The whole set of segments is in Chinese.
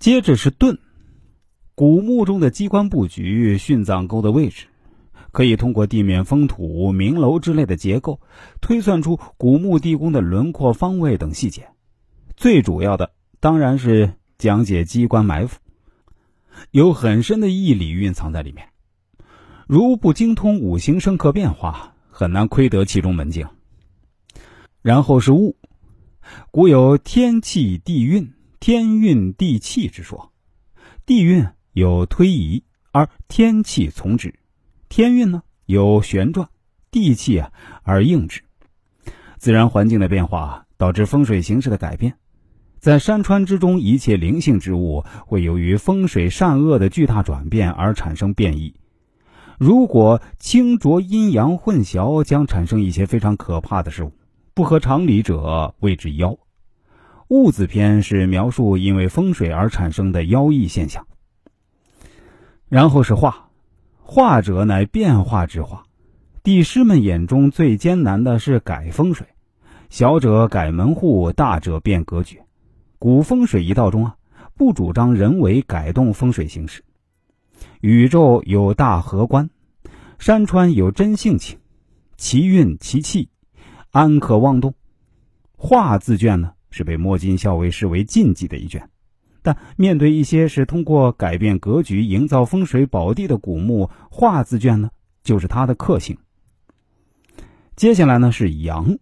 接着是盾，古墓中的机关布局、殉葬沟的位置，可以通过地面封土、明楼之类的结构，推算出古墓地宫的轮廓、方位等细节。最主要的当然是讲解机关埋伏，有很深的义理蕴藏在里面。如不精通五行生克变化，很难窥得其中门径。然后是物，古有天气地运、天运地气之说。地运有推移，而天气从之；天运呢有旋转，地气啊而应之。自然环境的变化导致风水形势的改变。在山川之中，一切灵性之物会由于风水善恶的巨大转变而产生变异。如果清浊阴阳混淆，将产生一些非常可怕的事物。不合常理者谓之妖。物字篇是描述因为风水而产生的妖异现象。然后是化，化者乃变化之化。帝师们眼中最艰难的是改风水，小者改门户，大者变格局。古风水一道中啊，不主张人为改动风水形势。宇宙有大河观，山川有真性情，其运其气，安可妄动？画字卷呢，是被摸金校尉视为禁忌的一卷。但面对一些是通过改变格局、营造风水宝地的古墓，画字卷呢，就是它的克星。接下来呢是阳，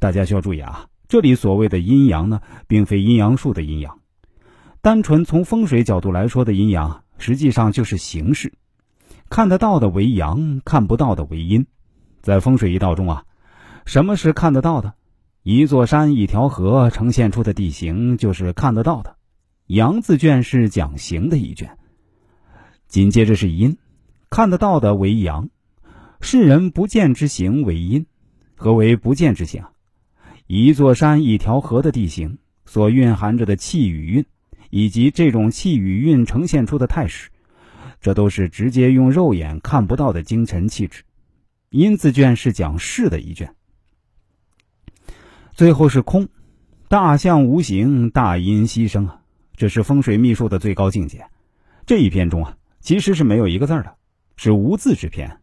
大家需要注意啊。这里所谓的阴阳呢，并非阴阳术的阴阳，单纯从风水角度来说的阴阳，实际上就是形式，看得到的为阳，看不到的为阴。在风水一道中啊，什么是看得到的？一座山、一条河呈现出的地形就是看得到的。阳字卷是讲形的一卷，紧接着是阴，看得到的为阳，世人不见之形为阴。何为不见之形？一座山、一条河的地形所蕴含着的气与运，以及这种气与运呈现出的态势，这都是直接用肉眼看不到的精神气质。阴字卷是讲势的一卷。最后是空，大象无形，大音希声啊，这是风水秘术的最高境界。这一篇中啊，其实是没有一个字的，是无字之篇。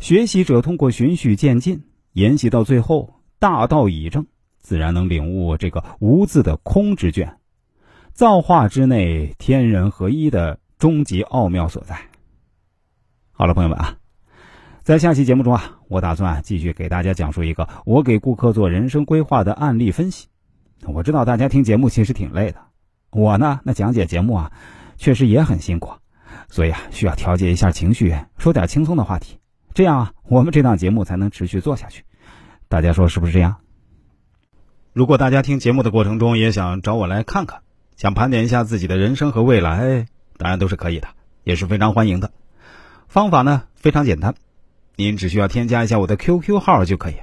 学习者通过循序渐进，研习到最后。大道已正，自然能领悟这个无字的空之卷，造化之内天人合一的终极奥妙所在。好了，朋友们啊，在下期节目中啊，我打算继续给大家讲述一个我给顾客做人生规划的案例分析。我知道大家听节目其实挺累的，我呢那讲解节目啊，确实也很辛苦，所以啊需要调节一下情绪，说点轻松的话题，这样啊我们这档节目才能持续做下去。大家说是不是这样？如果大家听节目的过程中也想找我来看看，想盘点一下自己的人生和未来，当然都是可以的，也是非常欢迎的。方法呢非常简单，您只需要添加一下我的 QQ 号就可以，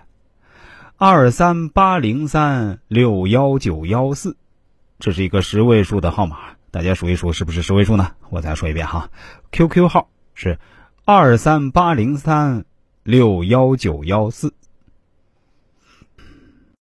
二三八零三六幺九幺四，这是一个十位数的号码，大家数一数是不是十位数呢？我再说一遍哈，QQ 号是二三八零三六幺九幺四。